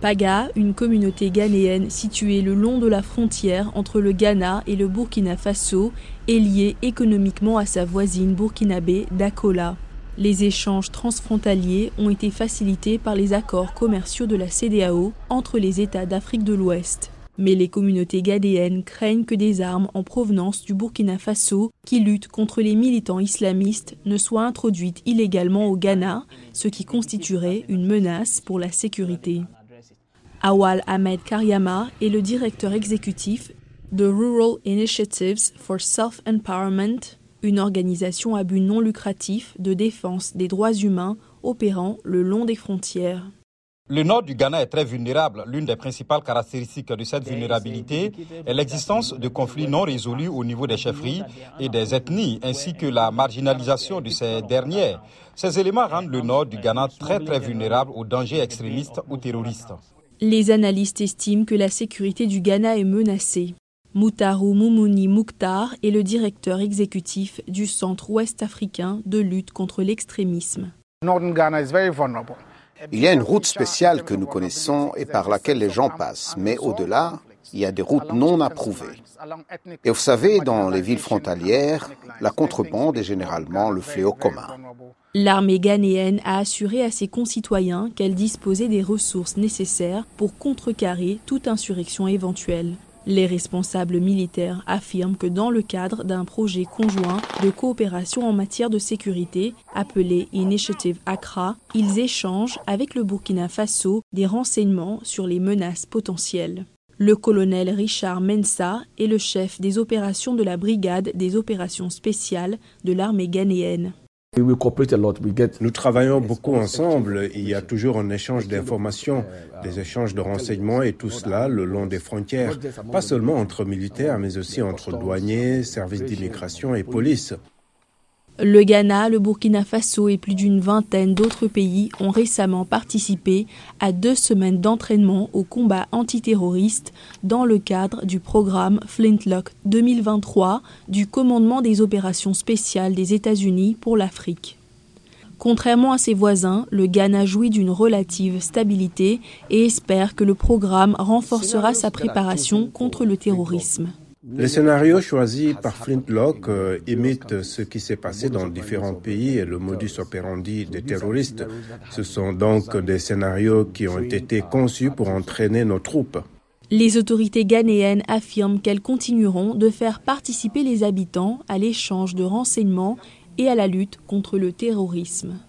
Paga, une communauté ghanéenne située le long de la frontière entre le Ghana et le Burkina Faso, est liée économiquement à sa voisine burkinabé d'Akola. Les échanges transfrontaliers ont été facilités par les accords commerciaux de la CDAO entre les États d'Afrique de l'Ouest. Mais les communautés ghanéennes craignent que des armes en provenance du Burkina Faso, qui luttent contre les militants islamistes, ne soient introduites illégalement au Ghana, ce qui constituerait une menace pour la sécurité. Awal Ahmed Karyama est le directeur exécutif de Rural Initiatives for Self-Empowerment, une organisation à but non lucratif de défense des droits humains opérant le long des frontières. Le nord du Ghana est très vulnérable. L'une des principales caractéristiques de cette vulnérabilité est l'existence de conflits non résolus au niveau des chefferies et des ethnies, ainsi que la marginalisation de ces dernières. Ces éléments rendent le nord du Ghana très très vulnérable aux dangers extrémistes ou terroristes. Les analystes estiment que la sécurité du Ghana est menacée. Moutaru Moumouni Mouktar est le directeur exécutif du Centre ouest africain de lutte contre l'extrémisme. Il y a une route spéciale que nous connaissons et par laquelle les gens passent, mais au-delà, il y a des routes non approuvées. Et vous savez, dans les villes frontalières, la contrebande est généralement le fléau commun. L'armée ghanéenne a assuré à ses concitoyens qu'elle disposait des ressources nécessaires pour contrecarrer toute insurrection éventuelle. Les responsables militaires affirment que dans le cadre d'un projet conjoint de coopération en matière de sécurité appelé Initiative Accra, ils échangent avec le Burkina Faso des renseignements sur les menaces potentielles. Le colonel Richard Mensa est le chef des opérations de la brigade des opérations spéciales de l'armée ghanéenne. Nous travaillons beaucoup ensemble. Il y a toujours un échange d'informations, des échanges de renseignements et tout cela le long des frontières. Pas seulement entre militaires, mais aussi entre douaniers, services d'immigration et police. Le Ghana, le Burkina Faso et plus d'une vingtaine d'autres pays ont récemment participé à deux semaines d'entraînement au combat antiterroriste dans le cadre du programme Flintlock 2023 du commandement des opérations spéciales des États-Unis pour l'Afrique. Contrairement à ses voisins, le Ghana jouit d'une relative stabilité et espère que le programme renforcera sa préparation contre le terrorisme. Le scénario choisi par Flintlock euh, imite ce qui s'est passé dans différents pays et le modus operandi des terroristes. Ce sont donc des scénarios qui ont été conçus pour entraîner nos troupes. Les autorités ghanéennes affirment qu'elles continueront de faire participer les habitants à l'échange de renseignements et à la lutte contre le terrorisme.